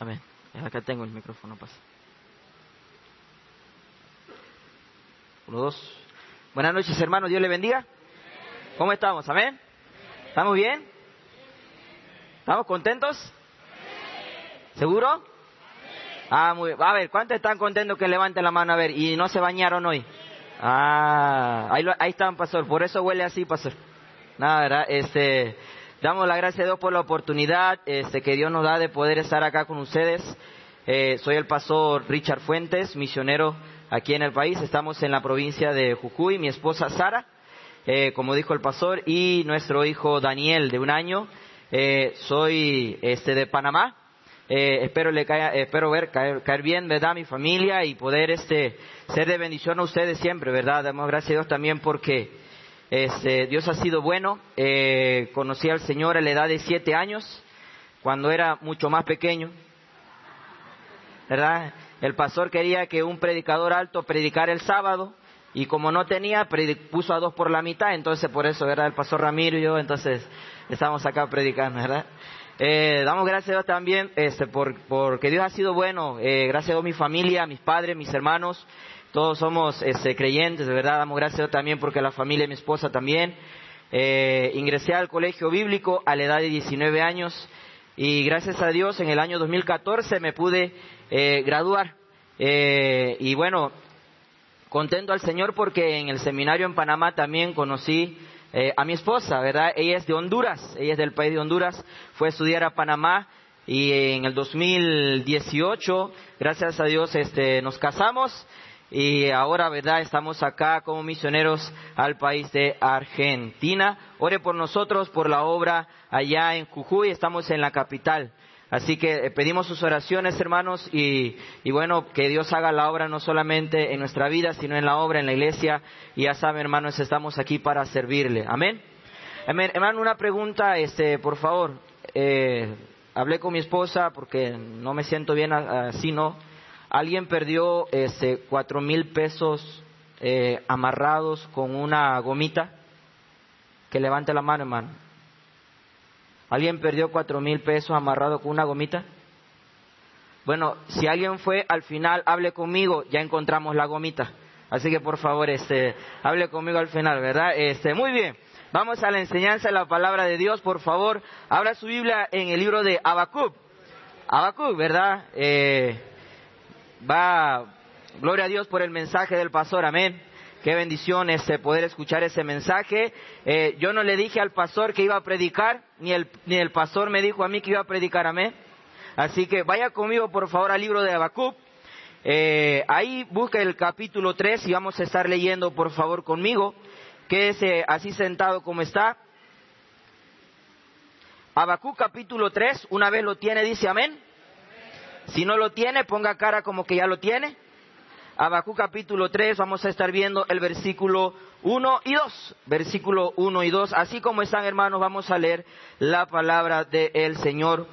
Amén. Acá tengo el micrófono, pasa. Uno, dos. Buenas noches, hermanos. Dios le bendiga. ¿Cómo estamos? Amén. ¿Estamos bien? ¿Estamos contentos? ¿Seguro? Ah, muy bien. A ver, ¿cuántos están contentos que levanten la mano a ver? ¿Y no se bañaron hoy? Ah, ahí, ahí están, pastor. Por eso huele así, pastor. Nada, ¿verdad? Este, damos la gracia a Dios por la oportunidad este, que Dios nos da de poder estar acá con ustedes. Eh, soy el pastor Richard Fuentes, misionero aquí en el país. Estamos en la provincia de Jujuy. Mi esposa Sara, eh, como dijo el pastor, y nuestro hijo Daniel, de un año. Eh, soy este, de Panamá. Eh, espero le espero ver caer, caer, bien, verdad, mi familia y poder este ser de bendición a ustedes siempre, verdad. Damos gracias a Dios también porque este, Dios ha sido bueno. Eh, conocí al Señor a la edad de siete años, cuando era mucho más pequeño, verdad. El pastor quería que un predicador alto predicara el sábado y como no tenía, puso a dos por la mitad, entonces por eso, ¿verdad? El pastor Ramiro y yo, entonces estamos acá predicando, ¿verdad? Eh, damos gracias a Dios también este, por, porque Dios ha sido bueno. Eh, gracias a mi familia, mis padres, mis hermanos. Todos somos este, creyentes, de verdad. Damos gracias también porque la familia de mi esposa también. Eh, ingresé al colegio bíblico a la edad de 19 años y gracias a Dios en el año 2014 me pude eh, graduar. Eh, y bueno, contento al Señor porque en el seminario en Panamá también conocí eh, a mi esposa, ¿verdad? Ella es de Honduras, ella es del país de Honduras, fue a estudiar a Panamá y en el 2018, gracias a Dios, este, nos casamos y ahora, ¿verdad? Estamos acá como misioneros al país de Argentina. Ore por nosotros, por la obra allá en Jujuy, estamos en la capital. Así que eh, pedimos sus oraciones, hermanos, y, bueno, que Dios haga la obra no solamente en nuestra vida, sino en la obra, en la iglesia. Y ya saben, hermanos, estamos aquí para servirle. Amén. Amén. Hermano, una pregunta, este, por favor. Eh, hablé con mi esposa porque no me siento bien así, ¿no? Alguien perdió este, cuatro mil pesos eh, amarrados con una gomita. Que levante la mano, hermano. ¿Alguien perdió cuatro mil pesos amarrado con una gomita? Bueno, si alguien fue, al final hable conmigo, ya encontramos la gomita. Así que por favor, este, hable conmigo al final, ¿verdad? Este, muy bien. Vamos a la enseñanza de la palabra de Dios, por favor. Abra su Biblia en el libro de Habacuc. Habacuc, ¿verdad? Eh, va, gloria a Dios por el mensaje del pastor, amén. Qué bendición este poder escuchar ese mensaje. Eh, yo no le dije al pastor que iba a predicar, ni el, ni el pastor me dijo a mí que iba a predicar, amén. Así que vaya conmigo por favor al libro de Habacuc. Eh, ahí busca el capítulo 3 y vamos a estar leyendo por favor conmigo. Quédese así sentado como está. Habacuc capítulo 3, una vez lo tiene, dice amén. Si no lo tiene, ponga cara como que ya lo tiene. Habacuc capítulo 3, vamos a estar viendo el versículo 1 y 2. Versículo 1 y 2. Así como están hermanos, vamos a leer la palabra del Señor.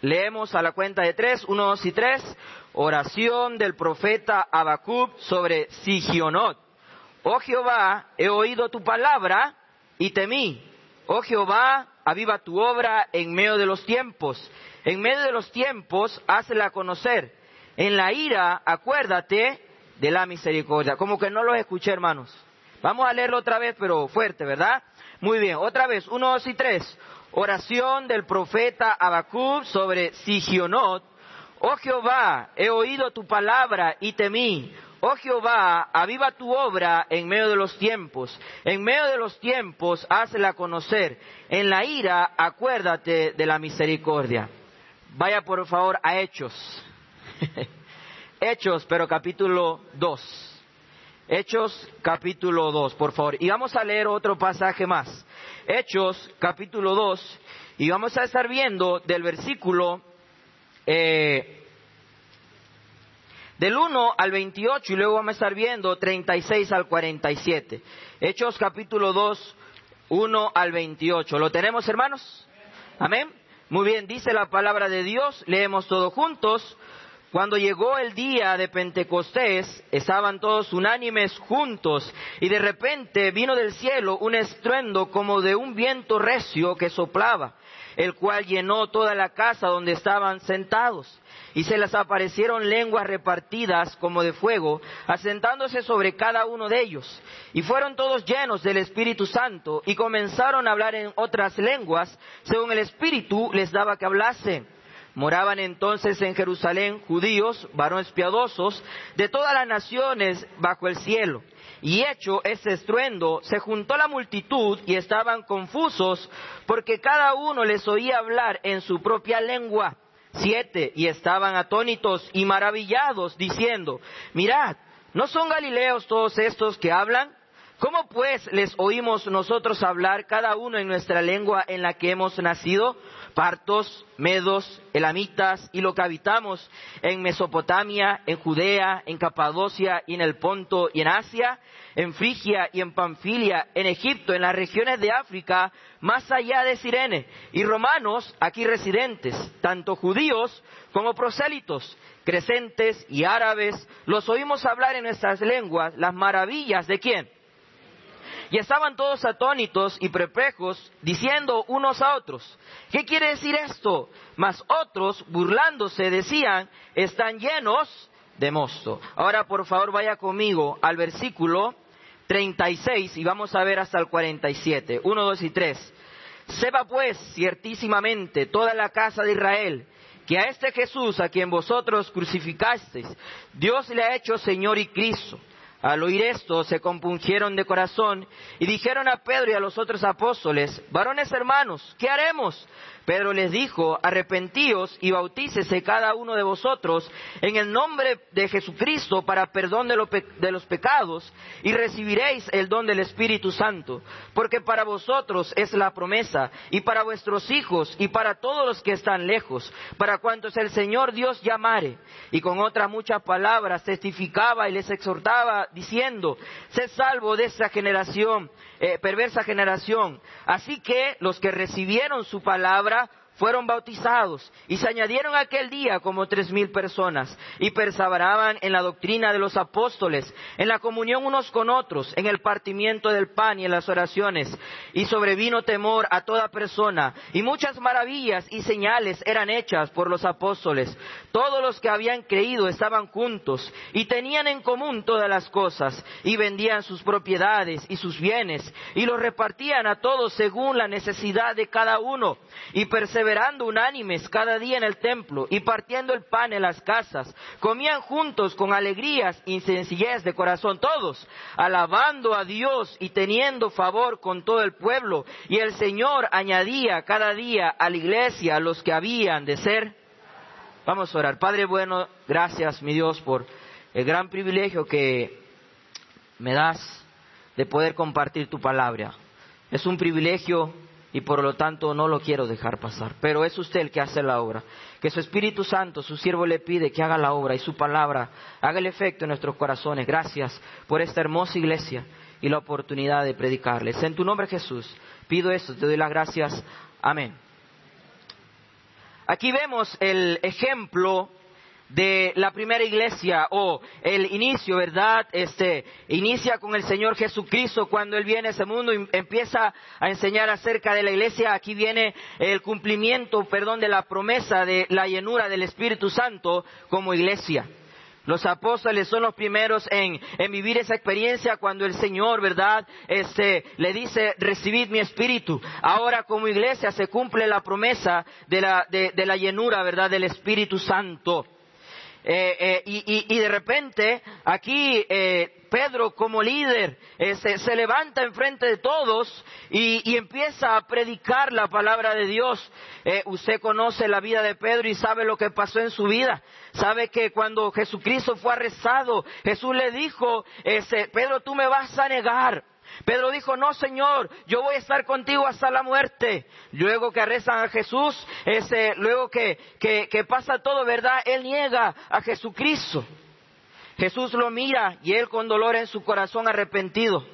Leemos a la cuenta de 3, 1, 2 y 3. Oración del profeta Habacuc sobre Sigionot. Oh Jehová, he oído tu palabra y temí. Oh Jehová, aviva tu obra en medio de los tiempos. En medio de los tiempos, hazla conocer. En la ira, acuérdate de la misericordia. Como que no los escuché, hermanos. Vamos a leerlo otra vez, pero fuerte, ¿verdad? Muy bien, otra vez, uno, dos y tres. Oración del profeta Habacuc sobre Sigionot. Oh Jehová, he oído tu palabra y temí. Oh Jehová, aviva tu obra en medio de los tiempos. En medio de los tiempos, hazla conocer. En la ira, acuérdate de la misericordia. Vaya por favor a Hechos. Hechos, pero capítulo 2. Hechos, capítulo 2, por favor. Y vamos a leer otro pasaje más. Hechos, capítulo 2. Y vamos a estar viendo del versículo eh, del 1 al 28 y luego vamos a estar viendo 36 al 47. Hechos, capítulo 2, 1 al 28. ¿Lo tenemos, hermanos? Amén. Muy bien, dice la palabra de Dios. Leemos todos juntos. Cuando llegó el día de Pentecostés, estaban todos unánimes juntos y de repente vino del cielo un estruendo como de un viento recio que soplaba, el cual llenó toda la casa donde estaban sentados. Y se les aparecieron lenguas repartidas como de fuego, asentándose sobre cada uno de ellos. Y fueron todos llenos del Espíritu Santo y comenzaron a hablar en otras lenguas, según el Espíritu les daba que hablasen. Moraban entonces en Jerusalén judíos, varones piadosos, de todas las naciones bajo el cielo. Y hecho ese estruendo, se juntó la multitud y estaban confusos, porque cada uno les oía hablar en su propia lengua. Siete, y estaban atónitos y maravillados, diciendo, mirad, ¿no son galileos todos estos que hablan? ¿Cómo pues les oímos nosotros hablar cada uno en nuestra lengua en la que hemos nacido? partos, medos, elamitas y lo que habitamos en Mesopotamia, en Judea, en Capadocia y en el Ponto y en Asia, en Frigia y en Panfilia, en Egipto, en las regiones de África, más allá de Sirene, y romanos aquí residentes, tanto judíos como prosélitos, crecentes y árabes, los oímos hablar en nuestras lenguas las maravillas de quién? Y estaban todos atónitos y perplejos, diciendo unos a otros, ¿qué quiere decir esto? Mas otros, burlándose, decían, están llenos de mosto. Ahora, por favor, vaya conmigo al versículo 36 y vamos a ver hasta el 47. 1, 2 y 3. Sepa pues ciertísimamente toda la casa de Israel que a este Jesús a quien vosotros crucificasteis, Dios le ha hecho Señor y Cristo al oír esto, se compungieron de corazón y dijeron a Pedro y a los otros apóstoles, varones hermanos, ¿qué haremos? Pedro les dijo, arrepentíos y bautícese cada uno de vosotros en el nombre de Jesucristo para perdón de, los pecados y recibiréis el don del Espíritu Santo, porque para vosotros es la promesa y para vuestros hijos y para todos los que están lejos, para cuantos el Señor Dios llamare. Y con otras muchas palabras testificaba y les exhortaba diciendo, sed salvo de esta generación, eh, perversa generación. Así que los que recibieron su palabra fueron bautizados y se añadieron aquel día como tres mil personas y perseveraban en la doctrina de los apóstoles, en la comunión unos con otros, en el partimiento del pan y en las oraciones. Y sobrevino temor a toda persona y muchas maravillas y señales eran hechas por los apóstoles. Todos los que habían creído estaban juntos y tenían en común todas las cosas y vendían sus propiedades y sus bienes y los repartían a todos según la necesidad de cada uno y perseveraban perseverando unánimes cada día en el templo y partiendo el pan en las casas, comían juntos con alegrías y sencillez de corazón todos, alabando a Dios y teniendo favor con todo el pueblo. Y el Señor añadía cada día a la iglesia los que habían de ser. Vamos a orar. Padre bueno, gracias mi Dios por el gran privilegio que me das de poder compartir tu palabra. Es un privilegio y por lo tanto no lo quiero dejar pasar. Pero es usted el que hace la obra. Que su Espíritu Santo, su siervo le pide que haga la obra y su palabra haga el efecto en nuestros corazones. Gracias por esta hermosa iglesia y la oportunidad de predicarles. En tu nombre Jesús, pido esto, te doy las gracias. Amén. Aquí vemos el ejemplo de la primera iglesia o el inicio, ¿verdad? Este inicia con el Señor Jesucristo cuando él viene a ese mundo y empieza a enseñar acerca de la iglesia. Aquí viene el cumplimiento, perdón, de la promesa de la llenura del Espíritu Santo como iglesia. Los apóstoles son los primeros en, vivir esa experiencia cuando el Señor, ¿verdad? Este, le dice, recibid mi espíritu. Ahora como iglesia se cumple la promesa de la, de la llenura, ¿verdad? Del Espíritu Santo. Eh, eh, y, de repente aquí eh, Pedro como líder se, levanta enfrente de todos y, y, empieza a predicar la palabra de Dios. usted conoce la vida de Pedro y sabe lo que pasó en su vida. Sabe que cuando Jesucristo fue arrestado, Jesús le dijo, Pedro, tú me vas a negar. Pedro dijo, no Señor, yo voy a estar contigo hasta la muerte. Luego que arrestan a Jesús, ese, luego que, que, pasa todo, ¿verdad? Él niega a Jesucristo. Jesús lo mira y él con dolor en su corazón arrepentido.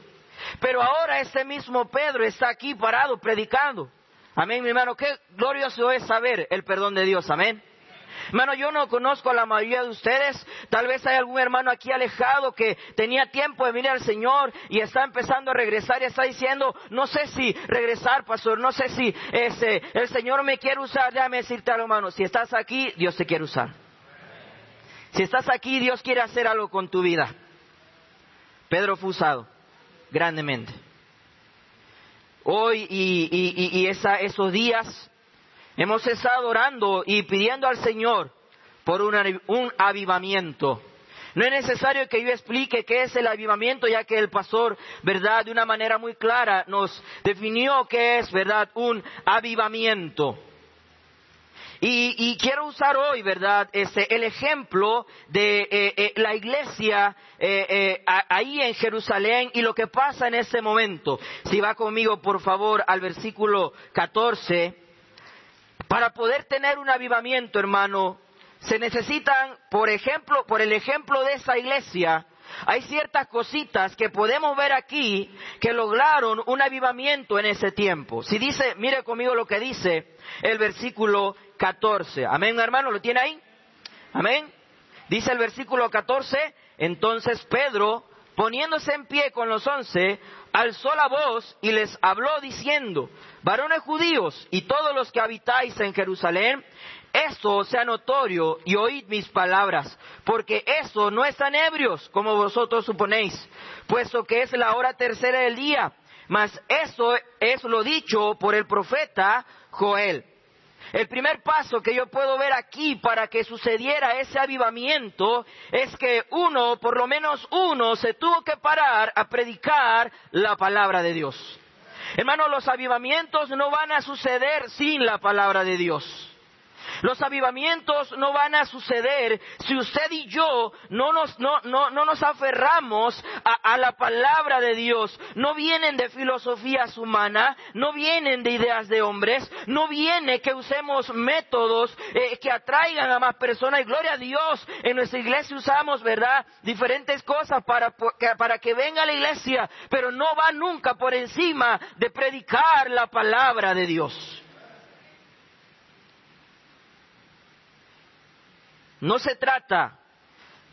Pero ahora ese mismo Pedro está aquí parado predicando. Amén, mi hermano. Qué glorioso es saber el perdón de Dios. Amén. Hermano, yo no conozco a la mayoría de ustedes. Tal vez hay algún hermano aquí alejado que tenía tiempo de venir al Señor y está empezando a regresar y está diciendo, no sé si regresar, pastor, no sé si ese, el Señor me quiere usar. Déjame decirte algo, hermano, si estás aquí, Dios te quiere usar. Si estás aquí, Dios quiere hacer algo con tu vida. Pedro fue usado grandemente. Hoy y, esos días hemos estado orando y pidiendo al Señor por un, avivamiento. No es necesario que yo explique qué es el avivamiento, ya que el pastor, ¿verdad?, de una manera muy clara nos definió qué es, ¿verdad?, un avivamiento. Y, quiero usar hoy, ¿verdad?, este, el ejemplo de eh, eh, la iglesia eh, ahí en Jerusalén y lo que pasa en ese momento. Si va conmigo, por favor, al versículo 14. Para poder tener un avivamiento, hermano, se necesitan, por ejemplo, por el ejemplo de esa iglesia, hay ciertas cositas que podemos ver aquí que lograron un avivamiento en ese tiempo. Si dice, mire conmigo lo que dice el versículo 14. Amén, hermano, ¿lo tiene ahí? Amén. Dice el versículo 14, entonces Pedro, poniéndose en pie con los once, alzó la voz y les habló diciendo, varones judíos y todos los que habitáis en Jerusalén, esto sea notorio y oíd mis palabras, porque eso no están ebrios como vosotros suponéis, puesto que es la hora tercera del día, mas eso es lo dicho por el profeta Joel. El primer paso que yo puedo ver aquí para que sucediera ese avivamiento es que uno, por lo menos uno, se tuvo que parar a predicar la palabra de Dios. Hermano, los avivamientos no van a suceder sin la palabra de Dios. Los avivamientos no van a suceder si usted y yo no nos, no, no, no nos aferramos a, la palabra de Dios. No vienen de filosofías humanas, no vienen de ideas de hombres, no viene que usemos métodos eh, que atraigan a más personas. Y gloria a Dios, en nuestra iglesia usamos, ¿verdad? Diferentes cosas para, para que venga a la iglesia, pero no va nunca por encima de predicar la palabra de Dios. No se trata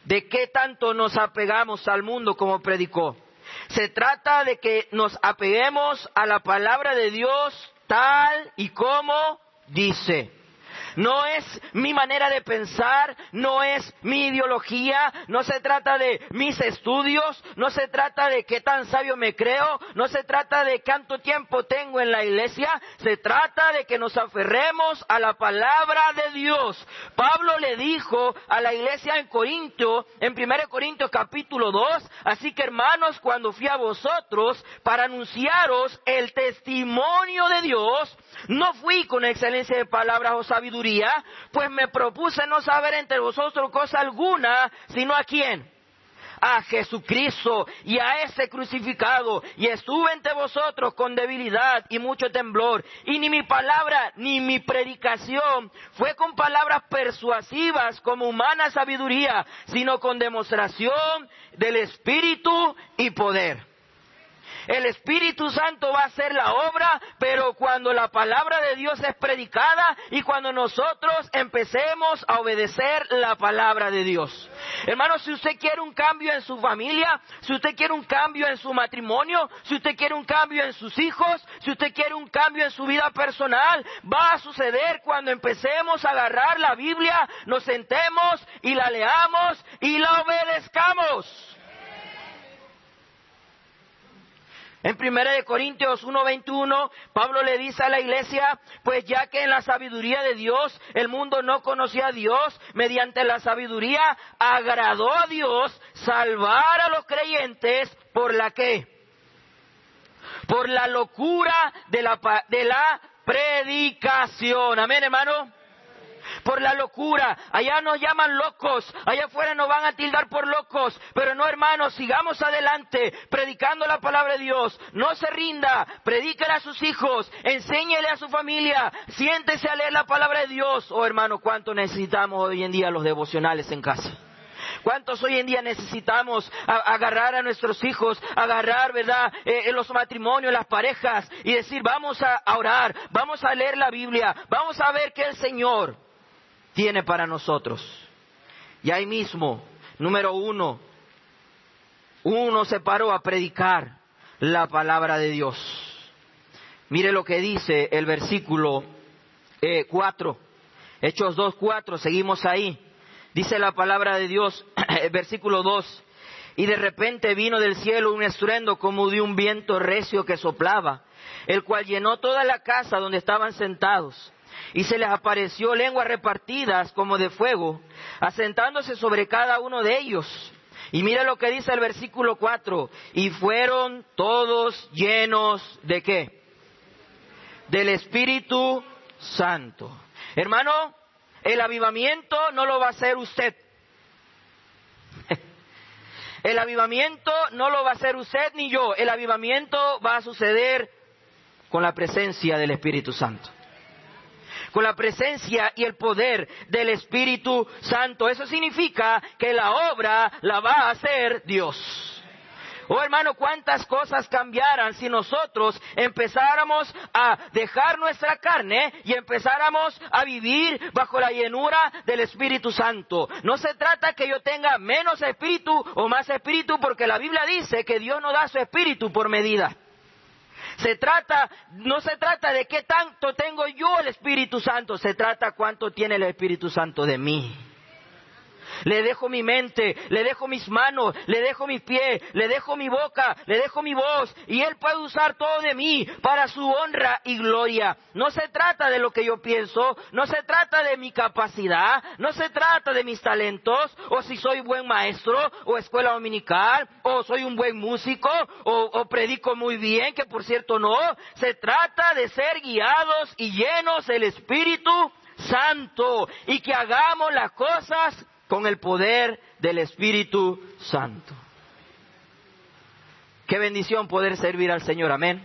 de qué tanto nos apegamos al mundo como predicó. Se trata de que nos apeguemos a la palabra de Dios tal y como dice. No es mi manera de pensar, no es mi ideología, no se trata de mis estudios, no se trata de qué tan sabio me creo, no se trata de cuánto tiempo tengo en la iglesia, se trata de que nos aferremos a la palabra de Dios. Pablo le dijo a la iglesia en Corinto, en 1 Corintios capítulo 2, así que hermanos, cuando fui a vosotros para anunciaros el testimonio de Dios, no fui con excelencia de palabras o sabiduría, pues me propuse no saber entre vosotros cosa alguna, sino a quién a Jesucristo y a ese crucificado. Y estuve entre vosotros con debilidad y mucho temblor. Y ni mi palabra ni mi predicación fue con palabras persuasivas como humana sabiduría, sino con demostración del Espíritu y poder el Espíritu Santo va a hacer la obra, pero cuando la palabra de Dios es predicada y cuando nosotros empecemos a obedecer la palabra de Dios. Hermano, si usted quiere un cambio en su familia, si usted quiere un cambio en su matrimonio, si usted quiere un cambio en sus hijos, si usted quiere un cambio en su vida personal, va a suceder cuando empecemos a agarrar la Biblia, nos sentemos y la leamos y la obedezcamos. En 1 Corintios 1:21, Pablo le dice a la iglesia, pues ya que en la sabiduría de Dios el mundo no conocía a Dios, mediante la sabiduría agradó a Dios salvar a los creyentes por la que? Por la locura de la, de la predicación. Amén, hermano por la locura. Allá nos llaman locos, allá afuera nos van a tildar por locos. Pero no, hermanos, sigamos adelante predicando la palabra de Dios. No se rinda, predíquele a sus hijos, enséñele a su familia, siéntese a leer la palabra de Dios. Oh, hermano, cuánto necesitamos hoy en día los devocionales en casa. ¿Cuántos hoy en día necesitamos agarrar a nuestros hijos, agarrar, verdad, eh, en los matrimonios, las parejas y decir, vamos a orar, vamos a leer la Biblia, vamos a ver que el Señor tiene para nosotros. Y ahí mismo, número uno, uno se paró a predicar la palabra de Dios. Mire lo que dice el versículo 4, eh, Hechos 2, 4, seguimos ahí. Dice la palabra de Dios, versículo 2, y de repente vino del cielo un estruendo como de un viento recio que soplaba, el cual llenó toda la casa donde estaban sentados. Y se les apareció lenguas repartidas como de fuego, asentándose sobre cada uno de ellos. Y mira lo que dice el versículo 4, y fueron todos llenos de qué? Del Espíritu Santo. Hermano, el avivamiento no lo va a hacer usted. El avivamiento no lo va a hacer usted ni yo. El avivamiento va a suceder con la presencia del Espíritu Santo. Con la presencia y el poder del Espíritu Santo. Eso significa que la obra la va a hacer Dios. Oh hermano, cuántas cosas cambiaran si nosotros empezáramos a dejar nuestra carne y empezáramos a vivir bajo la llenura del Espíritu Santo. No se trata que yo tenga menos espíritu o más espíritu porque la Biblia dice que Dios no da su espíritu por medida. Se trata, no se trata de qué tanto tengo yo el Espíritu Santo, se trata cuánto tiene el Espíritu Santo de mí le dejo mi mente, le dejo mis manos, le dejo mis pies, le dejo mi boca, le dejo mi voz, y Él puede usar todo de mí para su honra y gloria. No se trata de lo que yo pienso, no se trata de mi capacidad, no se trata de mis talentos, o si soy buen maestro, o escuela dominical, o soy un buen músico, o, o predico muy bien, que por cierto no, se trata de ser guiados y llenos del Espíritu Santo y que hagamos las cosas con el poder del Espíritu Santo. Qué bendición poder servir al Señor, amén.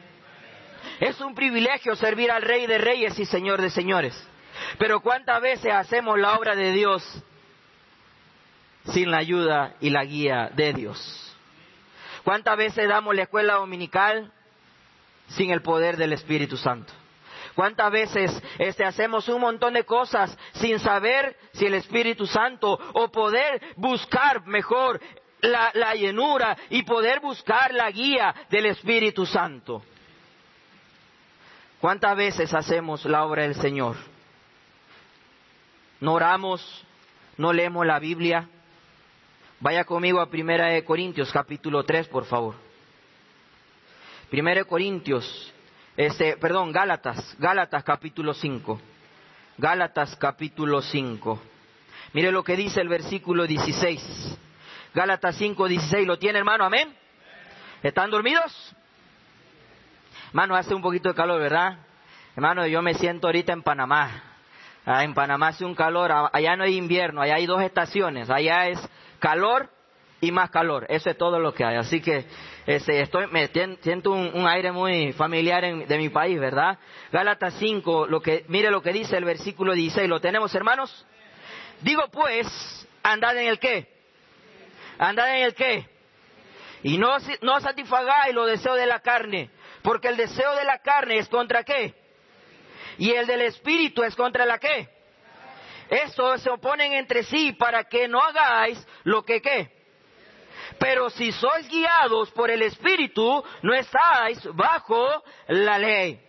Es un privilegio servir al Rey de Reyes y Señor de Señores. Pero ¿cuántas veces hacemos la obra de Dios sin la ayuda y la guía de Dios? ¿Cuántas veces damos la escuela dominical sin el poder del Espíritu Santo? ¿Cuántas veces este, hacemos un montón de cosas sin saber si el Espíritu Santo o poder buscar mejor la, llenura y poder buscar la guía del Espíritu Santo? ¿Cuántas veces hacemos la obra del Señor? No oramos, no leemos la Biblia. Vaya conmigo a Primera de Corintios capítulo 3, por favor. Primera de Corintios este, perdón, Gálatas, Gálatas capítulo 5. Gálatas capítulo 5. Mire lo que dice el versículo 16. Gálatas 5, 16. ¿Lo tiene, hermano? Amén. ¿Están dormidos? Hermano, hace un poquito de calor, ¿verdad? Hermano, yo me siento ahorita en Panamá. Ah, en Panamá hace un calor, allá no hay invierno, allá hay dos estaciones, allá es calor y más calor, eso es todo lo que hay. Así que este, estoy, me siento un, aire muy familiar de mi país, ¿verdad? Gálatas 5, lo que, mire lo que dice el versículo 16, ¿lo tenemos hermanos? Digo pues, andad en el qué? Andad en el qué? Y no, no satisfagáis los deseos de la carne, porque el deseo de la carne es contra qué? Y el del espíritu es contra la qué? Estos se oponen entre sí para que no hagáis lo que qué? Pero si sois guiados por el Espíritu, no estáis bajo la ley.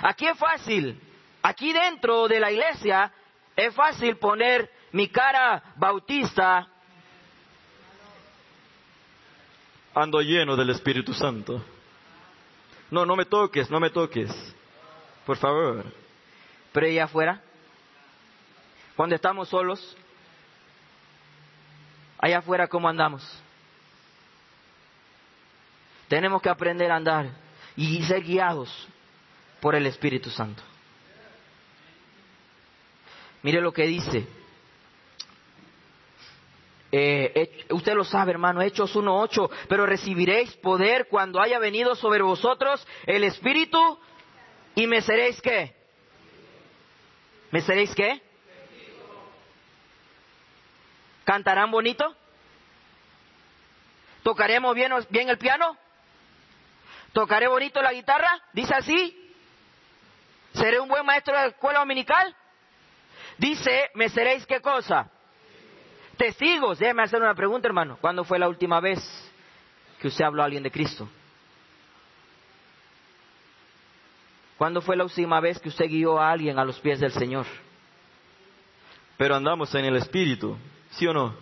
Aquí es fácil, aquí dentro de la iglesia es fácil poner mi cara bautista. Ando lleno del Espíritu Santo. No, no me toques, no me toques. Por favor. Pero allá afuera, cuando estamos solos, allá afuera cómo andamos. Tenemos que aprender a andar y ser guiados por el Espíritu Santo. Mire lo que dice. Eh, usted lo sabe, hermano, Hechos 1.8, pero recibiréis poder cuando haya venido sobre vosotros el Espíritu y me seréis qué? ¿Me seréis qué? ¿Cantarán bonito? ¿Tocaremos bien, el piano? ¿Tocaré bonito la guitarra? ¿Dice así? ¿Seré un buen maestro de la escuela dominical? Dice, me seréis qué cosa? Testigos. Déjeme hacer una pregunta, hermano. ¿Cuándo fue la última vez que usted habló a alguien de Cristo? ¿Cuándo fue la última vez que usted guió a alguien a los pies del Señor? Pero andamos en el Espíritu, ¿sí o no?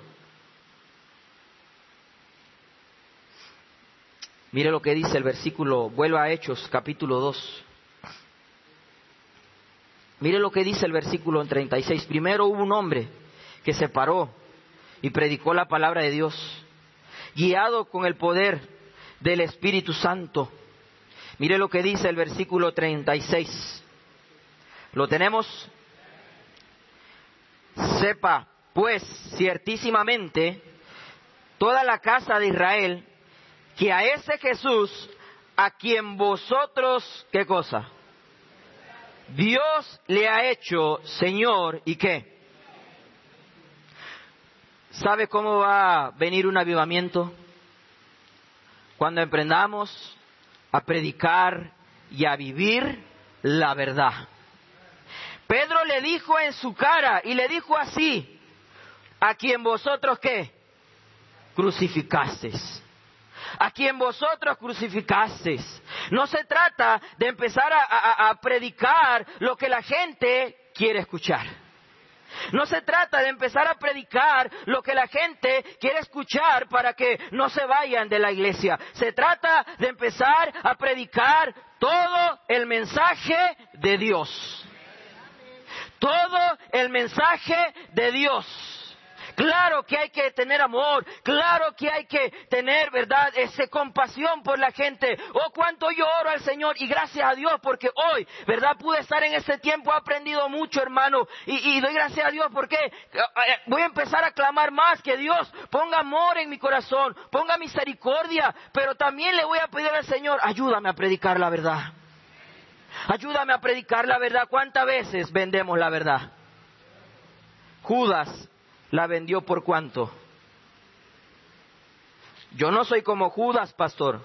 Mire lo que dice el versículo, vuelva a Hechos capítulo 2. Mire lo que dice el versículo 36. Primero hubo un hombre que se paró y predicó la palabra de Dios, guiado con el poder del Espíritu Santo. Mire lo que dice el versículo 36. ¿Lo tenemos? Sepa, pues, ciertísimamente, toda la casa de Israel, que a ese Jesús, a quien vosotros, ¿qué cosa? Dios le ha hecho Señor y qué? ¿Sabe cómo va a venir un avivamiento? Cuando emprendamos a predicar y a vivir la verdad. Pedro le dijo en su cara y le dijo así, a quien vosotros qué? Crucificasteis. A quien vosotros crucificasteis. No se trata de empezar a, a predicar lo que la gente quiere escuchar. No se trata de empezar a predicar lo que la gente quiere escuchar para que no se vayan de la iglesia. Se trata de empezar a predicar todo el mensaje de Dios todo el mensaje de Dios. Claro que hay que tener amor, claro que hay que tener, ¿verdad?, esa compasión por la gente. Oh, cuánto yo oro al Señor y gracias a Dios porque hoy, ¿verdad?, pude estar en ese tiempo, he aprendido mucho, hermano, y, y doy gracias a Dios porque eh, eh, voy a empezar a clamar más que Dios ponga amor en mi corazón, ponga misericordia, pero también le voy a pedir al Señor, ayúdame a predicar la verdad. Ayúdame a predicar la verdad. ¿Cuántas veces vendemos la verdad? Judas la vendió por cuánto. Yo no soy como Judas, pastor.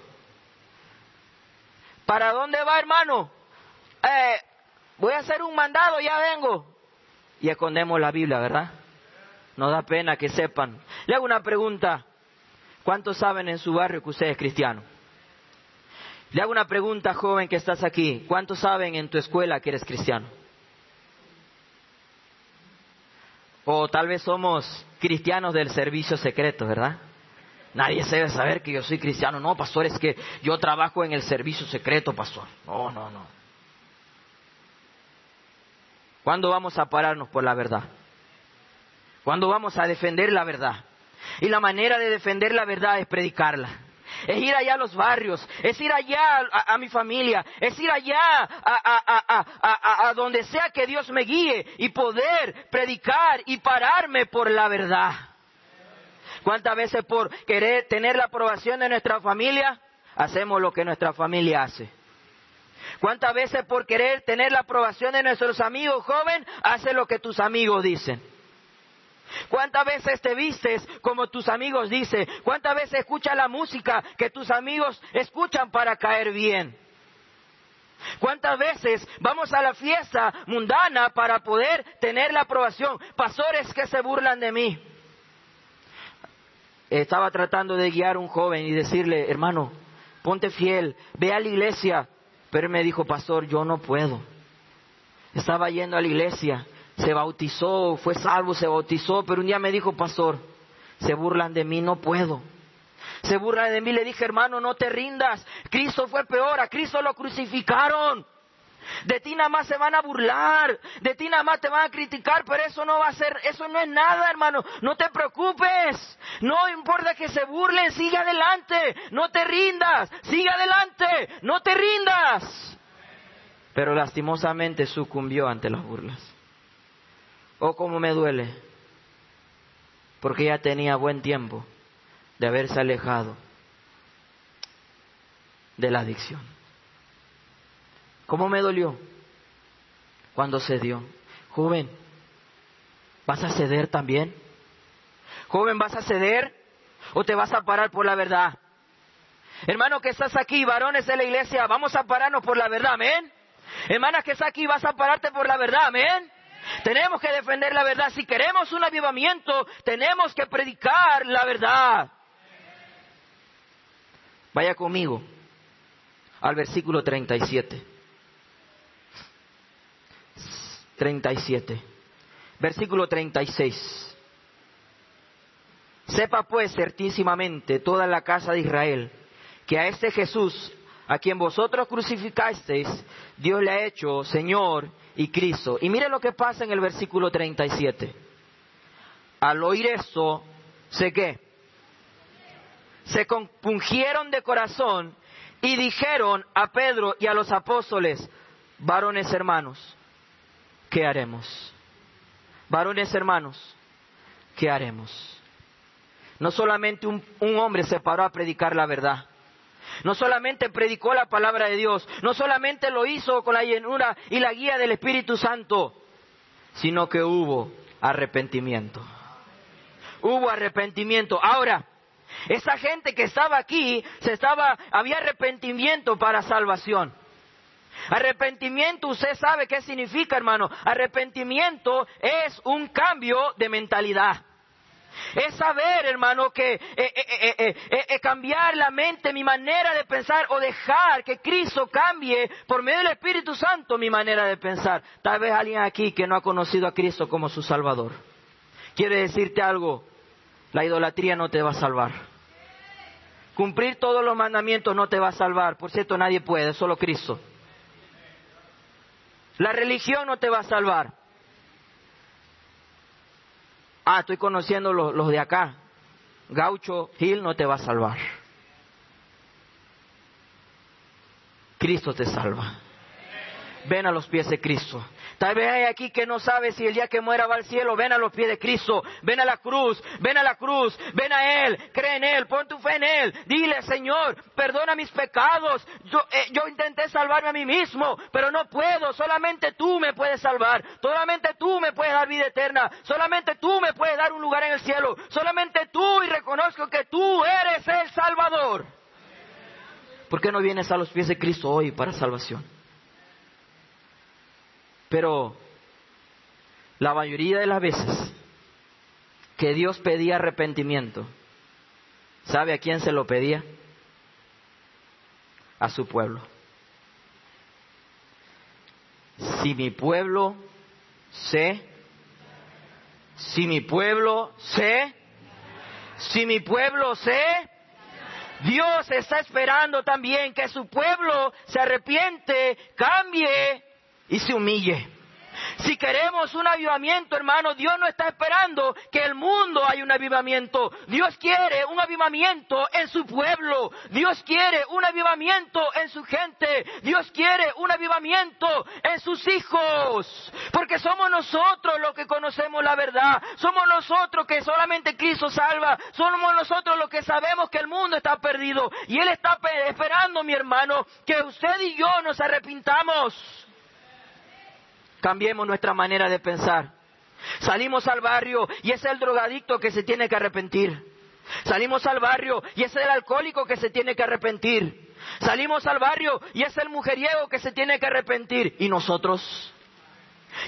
¿Para dónde va, hermano? Eh, voy a hacer un mandado, ya vengo. Y escondemos la Biblia, ¿verdad? No da pena que sepan. Le hago una pregunta. ¿Cuántos saben en su barrio que usted es cristiano? Le hago una pregunta, joven que estás aquí. ¿Cuántos saben en tu escuela que eres cristiano? O tal vez somos cristianos del servicio secreto, ¿verdad? Nadie debe saber que yo soy cristiano. No, pastor, es que yo trabajo en el servicio secreto, pastor. No, no, no. ¿Cuándo vamos a pararnos por la verdad? ¿Cuándo vamos a defender la verdad? Y la manera de defender la verdad es predicarla es ir allá a los barrios, es ir allá a, mi familia, es ir allá a, donde sea que Dios me guíe y poder predicar y pararme por la verdad. ¿Cuántas veces por querer tener la aprobación de nuestra familia hacemos lo que nuestra familia hace? ¿Cuántas veces por querer tener la aprobación de nuestros amigos joven hace lo que tus amigos dicen? ¿Cuántas veces te vistes como tus amigos dicen? ¿Cuántas veces escuchas la música que tus amigos escuchan para caer bien? ¿Cuántas veces vamos a la fiesta mundana para poder tener la aprobación? Pastores que se burlan de mí. Estaba tratando de guiar a un joven y decirle, hermano, ponte fiel, ve a la iglesia. Pero él me dijo, pastor, yo no puedo. Estaba yendo a la iglesia se bautizó, fue salvo, se bautizó, pero un día me dijo, pastor, se burlan de mí, no puedo. Se burlan de mí, le dije, hermano, no te rindas. Cristo fue peor, a Cristo lo crucificaron. De ti nada más se van a burlar, de ti nada más te van a criticar, pero eso no va a ser, eso no es nada, hermano. No te preocupes, no importa que se burlen, sigue adelante, no te rindas, sigue adelante, no te rindas. Pero lastimosamente sucumbió ante las burlas. Oh, cómo me duele, porque ya tenía buen tiempo de haberse alejado de la adicción. ¿Cómo me dolió cuando cedió? Joven, ¿vas a ceder también? Joven, ¿vas a ceder o te vas a parar por la verdad? Hermano que estás aquí, varones de la iglesia, vamos a pararnos por la verdad, amén. Hermana que estás aquí, vas a pararte por la verdad, amén. Tenemos que defender la verdad. Si queremos un avivamiento, tenemos que predicar la verdad. Vaya conmigo al versículo 37. 37. Versículo 36. Sepa pues certísimamente toda la casa de Israel que a este Jesús, a quien vosotros crucificasteis, Dios le ha hecho Señor y Cristo. Y mire lo que pasa en el versículo 37. Al oír esto, ¿sé qué? Se compungieron de corazón y dijeron a Pedro y a los apóstoles, varones hermanos, ¿qué haremos? Varones hermanos, ¿qué haremos? No solamente un, hombre se paró a predicar la verdad. No solamente predicó la palabra de Dios, no solamente lo hizo con la llenura y la guía del Espíritu Santo, sino que hubo arrepentimiento. Hubo arrepentimiento. Ahora, esa gente que estaba aquí, se estaba, había arrepentimiento para salvación. Arrepentimiento, usted sabe qué significa, hermano. Arrepentimiento es un cambio de mentalidad. Es saber, hermano, que eh, eh, eh, cambiar la mente, mi manera de pensar, o dejar que Cristo cambie por medio del Espíritu Santo mi manera de pensar. Tal vez alguien aquí que no ha conocido a Cristo como su Salvador. Quiere decirte algo, la idolatría no te va a salvar. Cumplir todos los mandamientos no te va a salvar. Por cierto, nadie puede, solo Cristo. La religión no te va a salvar. Ah, estoy conociendo los, los de acá. Gaucho, Gil no te va a salvar. Cristo te salva. Ven a los pies de Cristo. Tal vez hay aquí que no sabe si el día que muera va al cielo. Ven a los pies de Cristo. Ven a la cruz. Ven a la cruz. Ven a Él. Cree en Él. Pon tu fe en Él. Dile, Señor, perdona mis pecados. Yo, eh, yo intenté salvarme a mí mismo, pero no puedo. Solamente tú me puedes salvar. Solamente tú me puedes dar vida eterna. Solamente tú me puedes dar un lugar en el cielo. Solamente tú y reconozco que tú eres el Salvador. ¿Por qué no vienes a los pies de Cristo hoy para salvación? Pero la mayoría de las veces que Dios pedía arrepentimiento, ¿sabe a quién se lo pedía? A su pueblo. Si mi pueblo sé, si mi pueblo sé, si mi pueblo sé, Dios está esperando también que su pueblo se arrepiente, cambie y se humille. Si queremos un avivamiento, hermano, Dios no está esperando que el mundo haya un avivamiento. Dios quiere un avivamiento en su pueblo. Dios quiere un avivamiento en su gente. Dios quiere un avivamiento en sus hijos. Porque somos nosotros los que conocemos la verdad. Somos nosotros que solamente Cristo salva. Somos nosotros los que sabemos que el mundo está perdido. Y Él está esperando, mi hermano, que usted y yo nos arrepintamos. Cambiemos nuestra manera de pensar. Salimos al barrio y es el drogadicto que se tiene que arrepentir. Salimos al barrio y es el alcohólico que se tiene que arrepentir. Salimos al barrio y es el mujeriego que se tiene que arrepentir. ¿Y nosotros?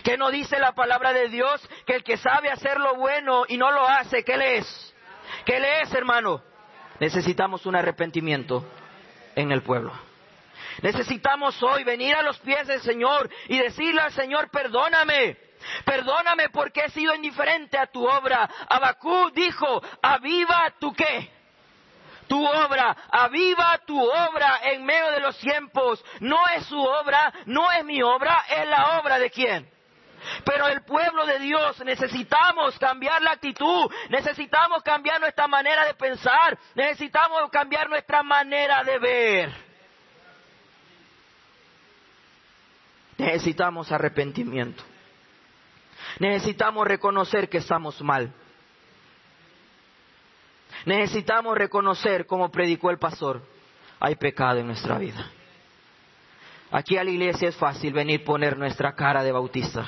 ¿Qué no dice la palabra de Dios? Que el que sabe hacer lo bueno y no lo hace, ¿qué le es? ¿Qué le es, hermano? Necesitamos un arrepentimiento en el pueblo. Necesitamos hoy venir a los pies del Señor y decirle al Señor, perdóname. Perdóname porque he sido indiferente a tu obra. Abacú dijo, aviva tu qué? Tu obra, aviva tu obra en medio de los tiempos. No es su obra, no es mi obra, es la obra de quién. Pero el pueblo de Dios necesitamos cambiar la actitud, necesitamos cambiar nuestra manera de pensar, necesitamos cambiar nuestra manera de ver. Necesitamos arrepentimiento. Necesitamos reconocer que estamos mal. Necesitamos reconocer, como predicó el pastor, hay pecado en nuestra vida. Aquí a la iglesia es fácil venir poner nuestra cara de bautista.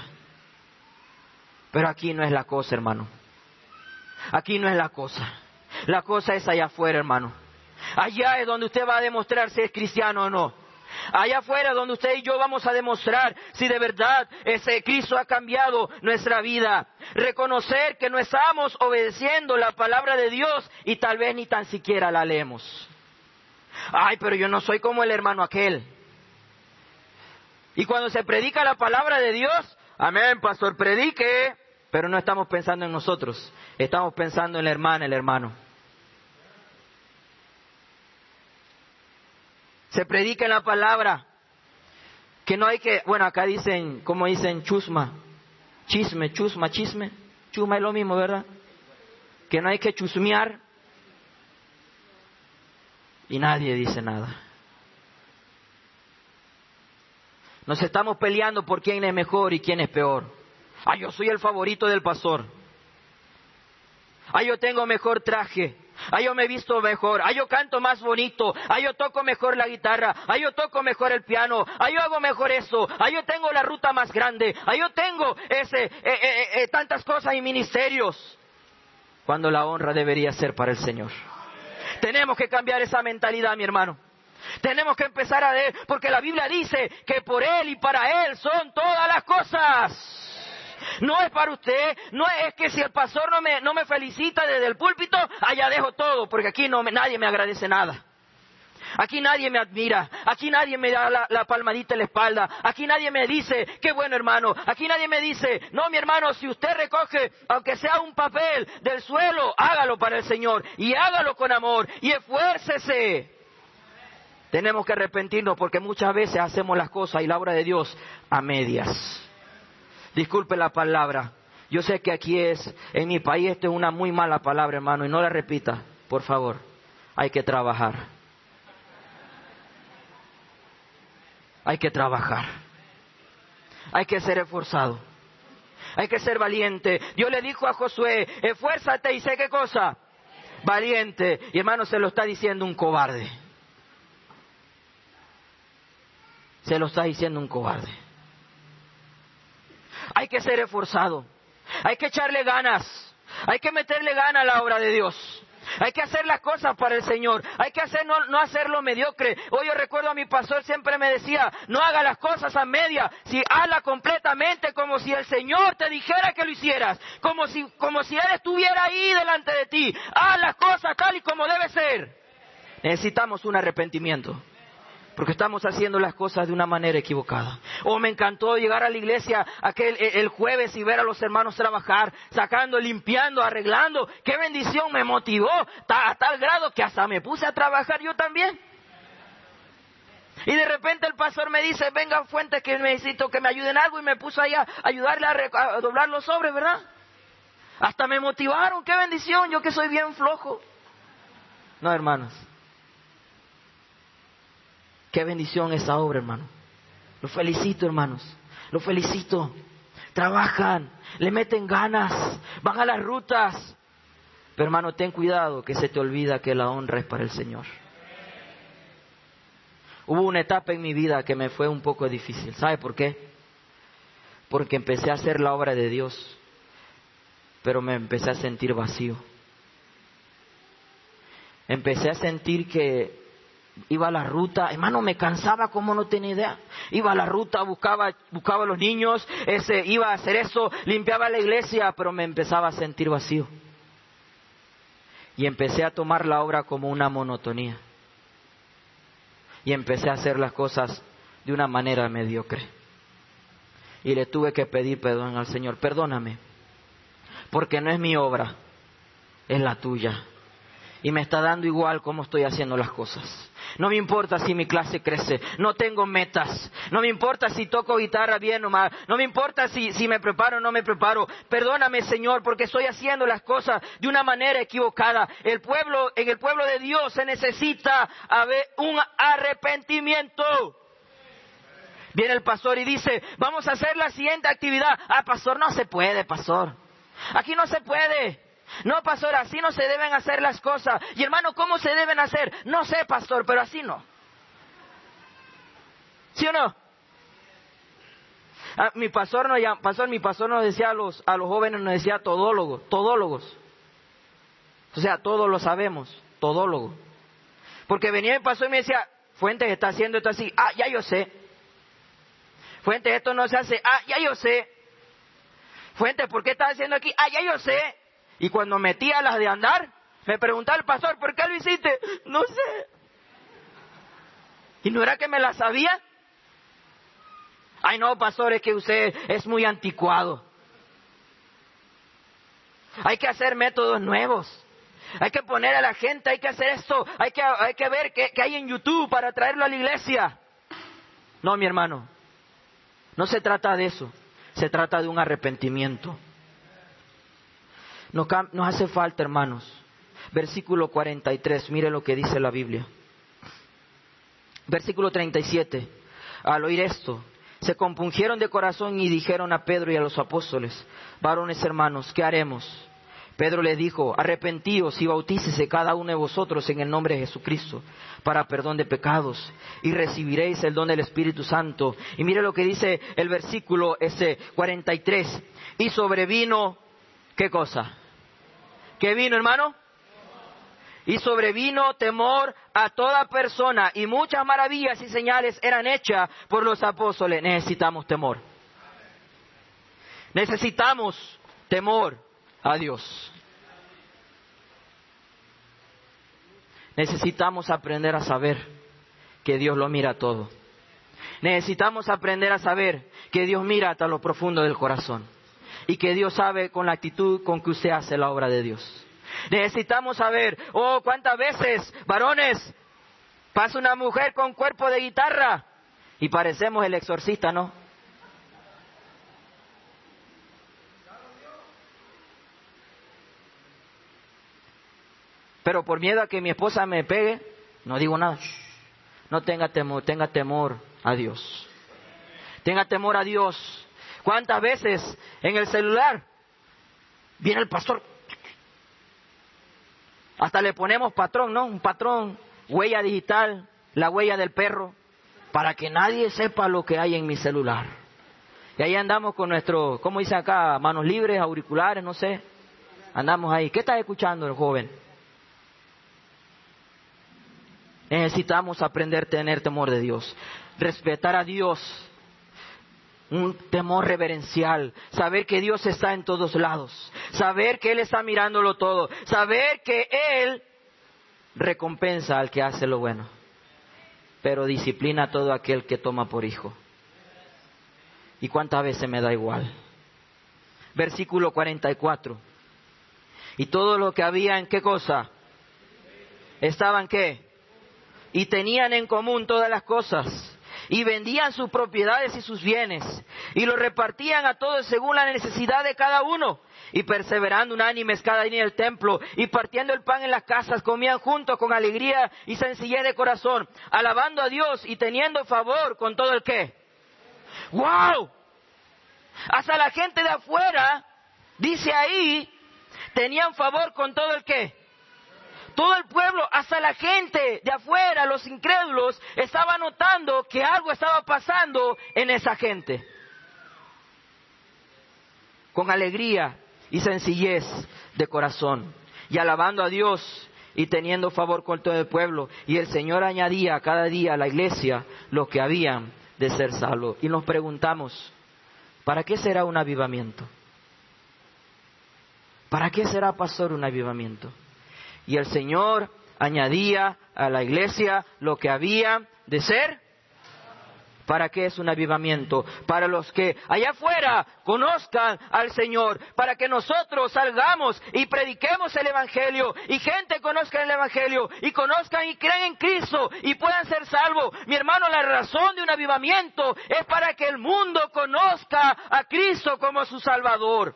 Pero aquí no es la cosa, hermano. Aquí no es la cosa. La cosa es allá afuera, hermano. Allá es donde usted va a demostrar si es cristiano o no. Allá afuera donde usted y yo vamos a demostrar si de verdad ese Cristo ha cambiado nuestra vida. Reconocer que no estamos obedeciendo la palabra de Dios y tal vez ni tan siquiera la leemos. Ay, pero yo no soy como el hermano aquel. Y cuando se predica la palabra de Dios, amén, pastor, predique, pero no estamos pensando en nosotros, estamos pensando en la hermana, el hermano. Se predica en la palabra que no hay que, bueno, acá dicen, como dicen, chusma, chisme, chusma, chisme, chusma es lo mismo, ¿verdad? Que no hay que chusmear y nadie dice nada. Nos estamos peleando por quién es mejor y quién es peor. Ah, yo soy el favorito del pastor. Ah, yo tengo mejor traje. Ah, yo me visto mejor. Ah, yo canto más bonito. Ah, yo toco mejor la guitarra. Ah, yo toco mejor el piano. Ah, yo hago mejor eso. Ah, yo tengo la ruta más grande. Ah, yo tengo ese, eh, eh, eh, tantas cosas y ministerios. Cuando la honra debería ser para el Señor. Tenemos que cambiar esa mentalidad, mi hermano. Tenemos que empezar a ver, porque la Biblia dice que por Él y para Él son todas las cosas. No es para usted, no es que si el pastor no me, no me felicita desde el púlpito, allá dejo todo, porque aquí no nadie me agradece nada. Aquí nadie me admira, aquí nadie me da la, palmadita en la espalda, aquí nadie me dice, qué bueno hermano, aquí nadie me dice, no mi hermano, si usted recoge, aunque sea un papel del suelo, hágalo para el Señor y hágalo con amor y esfuércese. Tenemos que arrepentirnos porque muchas veces hacemos las cosas y la obra de Dios a medias. Disculpe la palabra. Yo sé que aquí es, en mi país, esto es una muy mala palabra, hermano, y no la repita, por favor. Hay que trabajar. hay que trabajar. Hay que ser esforzado. Hay que ser valiente. Dios le dijo a Josué, esfuérzate y sé qué cosa. Valiente. Y hermano, se lo está diciendo un cobarde. Se lo está diciendo un cobarde. Hay que ser esforzado. Hay que echarle ganas. Hay que meterle ganas a la obra de Dios. Hay que hacer las cosas para el Señor. Hay que hacer, no, hacerlo mediocre. Hoy yo recuerdo a mi pastor siempre me decía, no haga las cosas a media, si hazla completamente como si el Señor te dijera que lo hicieras, como si, como si Él estuviera ahí delante de ti. Haz las cosas tal y como debe ser. Necesitamos un arrepentimiento porque estamos haciendo las cosas de una manera equivocada. O oh, me encantó llegar a la iglesia aquel el jueves y ver a los hermanos trabajar, sacando, limpiando, arreglando. Qué bendición me motivó a tal grado que hasta me puse a trabajar yo también. Y de repente el pastor me dice, venga fuente que necesito que me ayuden algo y me puso ahí a ayudarle a, a doblar los sobres, ¿verdad? Hasta me motivaron, qué bendición, yo que soy bien flojo. No, hermanos, Qué bendición esa obra, hermano. Lo felicito, hermanos. Lo felicito. Trabajan, le meten ganas, van a las rutas. Pero hermano, ten cuidado que se te olvida que la honra es para el Señor. Hubo una etapa en mi vida que me fue un poco difícil. ¿Sabe por qué? Porque empecé a hacer la obra de Dios, pero me empecé a sentir vacío. Empecé a sentir que iba a la ruta, hermano, me cansaba como no tenía idea. Iba a la ruta, buscaba, buscaba a los niños, ese, iba a hacer eso, limpiaba la iglesia, pero me empezaba a sentir vacío. Y empecé a tomar la obra como una monotonía. Y empecé a hacer las cosas de una manera mediocre. Y le tuve que pedir perdón al Señor, perdóname, porque no es mi obra, es la tuya. Y me está dando igual cómo estoy haciendo las cosas. No me importa si mi clase crece. No tengo metas. No me importa si toco guitarra bien o mal. No me importa si, si me preparo o no me preparo. Perdóname, Señor, porque estoy haciendo las cosas de una manera equivocada. El pueblo, en el pueblo de Dios se necesita un arrepentimiento. Viene el pastor y dice, vamos a hacer la siguiente actividad. Ah, pastor, no se puede, pastor. Aquí no se puede. No, pastor, así no se deben hacer las cosas. Y hermano, ¿cómo se deben hacer? No sé, pastor, pero así no. ¿Sí o no? Ah, mi pastor no pastor, mi pastor nos decía a los, a los jóvenes, nos decía todólogos, todólogos. O sea, todos lo sabemos, todólogo. Porque venía mi pastor y me decía, Fuentes está haciendo esto así, ah, ya yo sé. Fuentes, esto no se hace, ah, ya yo sé. Fuentes, ¿por qué estás haciendo aquí? Ah, ya yo sé. Y cuando metía las de andar, me preguntaba el pastor, ¿por qué lo hiciste? No sé. ¿Y no era que me las sabía? Ay, no, pastor, es que usted es muy anticuado. Hay que hacer métodos nuevos. Hay que poner a la gente, hay que hacer esto, hay que, hay que ver qué, qué hay en YouTube para traerlo a la iglesia. No, mi hermano, no se trata de eso, se trata de un arrepentimiento. Nos, hace falta, hermanos. Versículo 43, mire lo que dice la Biblia. Versículo 37. Al oír esto, se compungieron de corazón y dijeron a Pedro y a los apóstoles, varones hermanos, ¿qué haremos? Pedro les dijo, arrepentíos y bautícese cada uno de vosotros en el nombre de Jesucristo para perdón de pecados y recibiréis el don del Espíritu Santo. Y mire lo que dice el versículo ese 43. Y sobrevino, ¿qué cosa? ¿Qué vino, hermano? Y sobrevino temor a toda persona y muchas maravillas y señales eran hechas por los apóstoles. Necesitamos temor. Necesitamos temor a Dios. Necesitamos aprender a saber que Dios lo mira todo. Necesitamos aprender a saber que Dios mira hasta lo profundo del corazón y que Dios sabe con la actitud con que usted hace la obra de Dios. Necesitamos saber, oh, cuántas veces, varones, pasa una mujer con cuerpo de guitarra y parecemos el exorcista, ¿no? Pero por miedo a que mi esposa me pegue, no digo nada. No tenga temor, tenga temor a Dios. Tenga temor a Dios. ¿Cuántas veces en el celular viene el pastor? Hasta le ponemos patrón, ¿no? Un patrón, huella digital, la huella del perro, para que nadie sepa lo que hay en mi celular. Y ahí andamos con nuestro, ¿cómo dice acá? Manos libres, auriculares, no sé. Andamos ahí. ¿Qué está escuchando el joven? Necesitamos aprender a tener temor de Dios, respetar a Dios, un temor reverencial, saber que Dios está en todos lados, saber que Él está mirándolo todo, saber que Él recompensa al que hace lo bueno, pero disciplina a todo aquel que toma por hijo. ¿Y cuántas veces me da igual? Versículo 44. Y todo lo que había en qué cosa? Estaban qué? Y tenían en común todas las cosas y vendían sus propiedades y sus bienes y lo repartían a todos según la necesidad de cada uno. Y perseverando unánimes cada día en el templo y partiendo el pan en las casas comían juntos con alegría y sencillez de corazón alabando a Dios y teniendo favor con todo el que. Wow hasta la gente de afuera dice ahí tenían favor con todo el que todo el pueblo, hasta la gente de afuera, los incrédulos, estaba notando que algo estaba pasando en esa gente. Con alegría y sencillez de corazón. Y alabando a Dios y teniendo favor con todo el pueblo. Y el Señor añadía cada día a la iglesia lo que habían de ser salvos. Y nos preguntamos, ¿para qué será un avivamiento? ¿Para qué será, pastor, un avivamiento? Y el Señor añadía a la iglesia lo que había de ser. ¿Para qué es un avivamiento? Para los que allá afuera conozcan al Señor, para que nosotros salgamos y prediquemos el Evangelio y gente conozca el Evangelio y conozcan y crean en Cristo y puedan ser salvos. Mi hermano, la razón de un avivamiento es para que el mundo conozca a Cristo como su Salvador.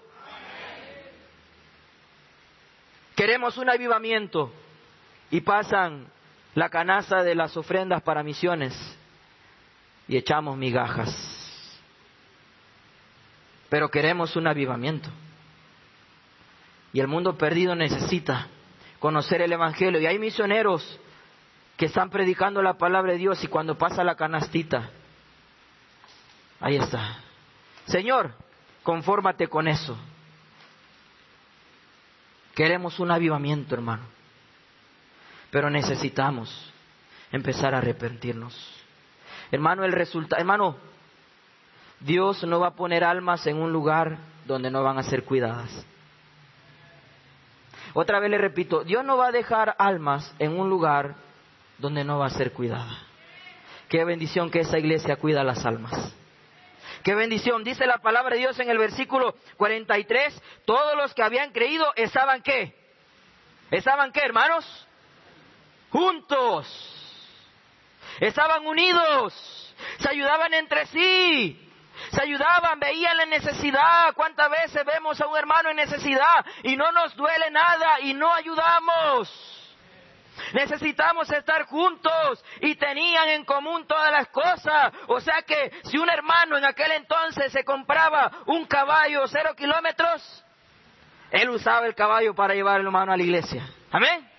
Queremos un avivamiento y pasan la canasta de las ofrendas para misiones y echamos migajas. Pero queremos un avivamiento. Y el mundo perdido necesita conocer el Evangelio. Y hay misioneros que están predicando la palabra de Dios y cuando pasa la canastita, ahí está. Señor, confórmate con eso. Queremos un avivamiento, hermano. Pero necesitamos empezar a arrepentirnos. Hermano, el resultado, hermano, Dios no va a poner almas en un lugar donde no van a ser cuidadas. Otra vez le repito, Dios no va a dejar almas en un lugar donde no va a ser cuidada. Qué bendición que esa iglesia cuida las almas. Qué bendición. Dice la palabra de Dios en el versículo 43, todos los que habían creído estaban qué? ¿Estaban qué, hermanos? Juntos. Estaban unidos. Se ayudaban entre sí. Se ayudaban, veían la necesidad. ¿Cuántas veces vemos a un hermano en necesidad y no nos duele nada y no ayudamos? Necesitamos estar juntos y tenían en común todas las cosas. O sea que si un hermano en aquel entonces se compraba un caballo cero kilómetros, él usaba el caballo para llevar el hermano a la iglesia. Amén.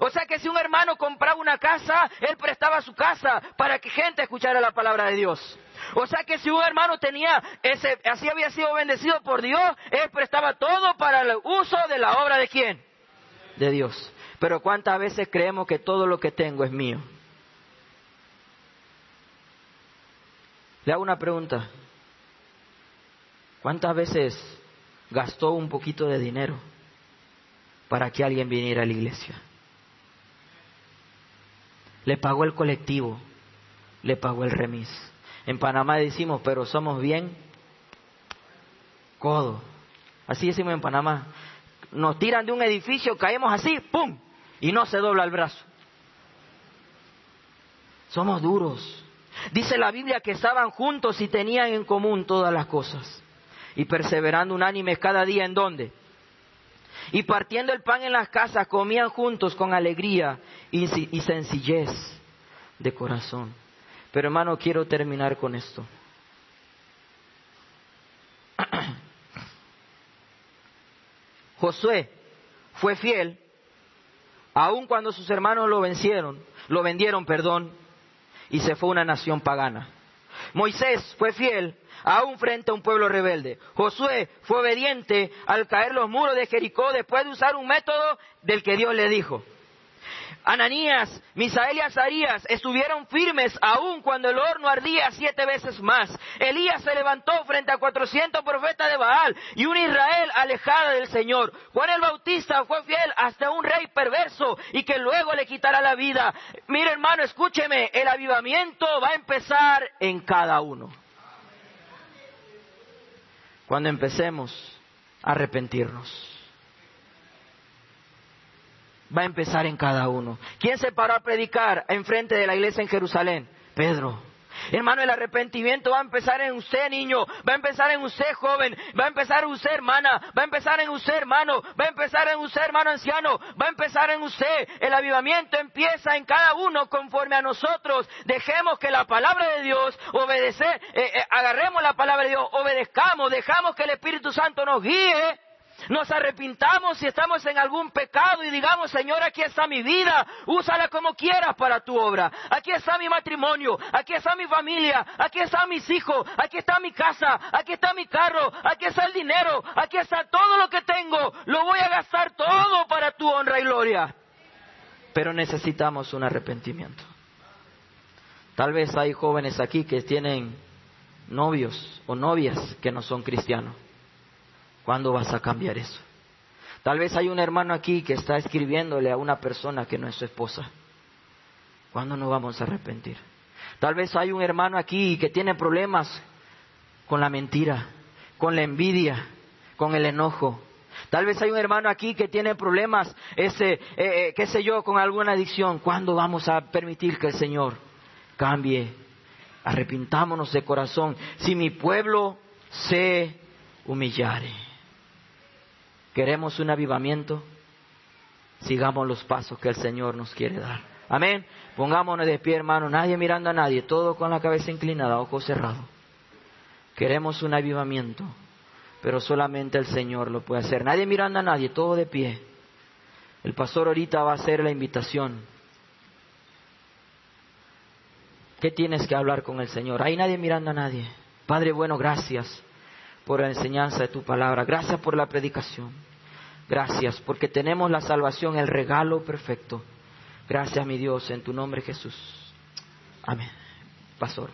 O sea que si un hermano compraba una casa, él prestaba su casa para que gente escuchara la palabra de Dios. O sea que si un hermano tenía ese, así había sido bendecido por Dios, él prestaba todo para el uso de la obra de quién? De Dios. Pero cuántas veces creemos que todo lo que tengo es mío. Le hago una pregunta. ¿Cuántas veces gastó un poquito de dinero para que alguien viniera a la iglesia? Le pagó el colectivo, le pagó el remis. En Panamá decimos, pero somos bien codo. Así decimos en Panamá. Nos tiran de un edificio, caemos así, ¡pum! Y no se dobla el brazo. Somos duros. Dice la Biblia que estaban juntos y tenían en común todas las cosas. Y perseverando unánimes cada día en dónde? Y partiendo el pan en las casas, comían juntos con alegría y, sencillez de corazón. Pero hermano, quiero terminar con esto. Josué fue fiel aun cuando sus hermanos lo vencieron, lo vendieron, perdón, y se fue una nación pagana. Moisés fue fiel aún frente a un pueblo rebelde. Josué fue obediente al caer los muros de Jericó después de usar un método del que Dios le dijo. Ananías, Misael y Azarías estuvieron firmes aún cuando el horno ardía siete veces más. Elías se levantó frente a cuatrocientos profetas de Baal y un Israel alejada del Señor. Juan el Bautista fue fiel hasta un rey perverso y que luego le quitará la vida. Mire hermano, escúcheme, el avivamiento va a empezar en cada uno. Cuando empecemos a arrepentirnos va a empezar en cada uno. ¿Quién se paró a predicar enfrente de la iglesia en Jerusalén? Pedro. Hermano, el arrepentimiento va a empezar en usted, niño, va a empezar en usted, joven, va a empezar en usted, hermana, va a empezar en usted, hermano, va a empezar en usted, hermano anciano, va a empezar en usted. El avivamiento empieza en cada uno conforme a nosotros. Dejemos que la palabra de Dios obedecer, eh, eh, agarremos la palabra de Dios, obedezcamos, dejamos que el Espíritu Santo nos guíe nos arrepintamos si estamos en algún pecado y digamos, Señor, aquí está mi vida, úsala como quieras para tu obra. Aquí está mi matrimonio, aquí está mi familia, aquí están mis hijos, aquí está mi casa, aquí está mi carro, aquí está el dinero, aquí está todo lo que tengo. Lo voy a gastar todo para tu honra y gloria. Pero necesitamos un arrepentimiento. Tal vez hay jóvenes aquí que tienen novios o novias que no son cristianos. ¿Cuándo vas a cambiar eso? Tal vez hay un hermano aquí que está escribiéndole a una persona que no es su esposa. ¿Cuándo nos vamos a arrepentir? Tal vez hay un hermano aquí que tiene problemas con la mentira, con la envidia, con el enojo. Tal vez hay un hermano aquí que tiene problemas, ese, eh, eh, qué sé yo, con alguna adicción. ¿Cuándo vamos a permitir que el Señor cambie? Arrepintámonos de corazón. Si mi pueblo se humillare. ¿Queremos un avivamiento? Sigamos los pasos que el Señor nos quiere dar. Amén. Pongámonos de pie, hermano, nadie mirando a nadie, todo con la cabeza inclinada, ojos cerrados. Queremos un avivamiento, pero solamente el Señor lo puede hacer. Nadie mirando a nadie, todo de pie. El pastor ahorita va a hacer la invitación. ¿Qué tienes que hablar con el Señor? Ahí nadie mirando a nadie. Padre bueno, gracias por la enseñanza de tu palabra. Gracias por la predicación. Gracias porque tenemos la salvación, el regalo perfecto. Gracias, mi Dios, en tu nombre Jesús. Amén. Pastor.